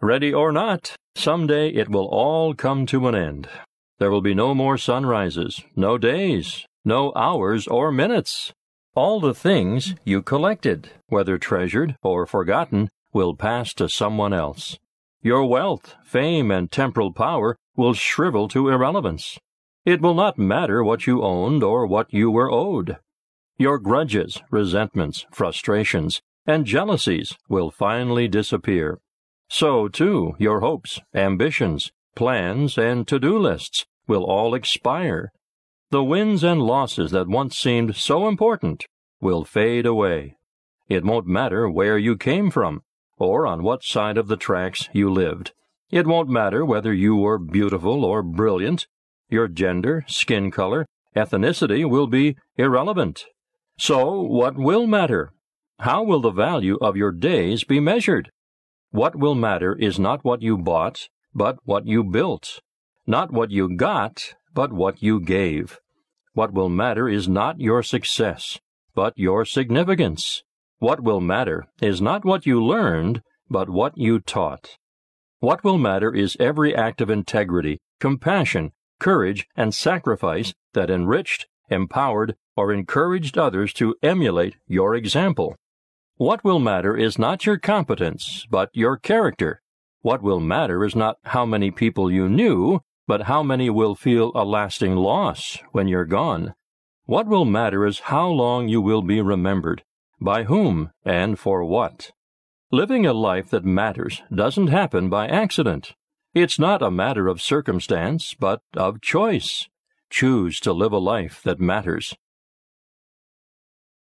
Ready or not, someday it will all come to an end. There will be no more sunrises, no days, no hours or minutes. All the things you collected, whether treasured or forgotten, will pass to someone else. Your wealth, fame, and temporal power will shrivel to irrelevance. It will not matter what you owned or what you were owed. Your grudges, resentments, frustrations, and jealousies will finally disappear. So, too, your hopes, ambitions, plans, and to-do lists will all expire. The wins and losses that once seemed so important will fade away. It won't matter where you came from, or on what side of the tracks you lived. It won't matter whether you were beautiful or brilliant. Your gender, skin color, ethnicity will be irrelevant. So, what will matter? How will the value of your days be measured? What will matter is not what you bought, but what you built. Not what you got, but what you gave. What will matter is not your success, but your significance. What will matter is not what you learned, but what you taught. What will matter is every act of integrity, compassion, courage, and sacrifice that enriched, empowered, or encouraged others to emulate your example. What will matter is not your competence, but your character. What will matter is not how many people you knew, but how many will feel a lasting loss when you're gone. What will matter is how long you will be remembered, by whom, and for what. Living a life that matters doesn't happen by accident. It's not a matter of circumstance, but of choice. Choose to live a life that matters.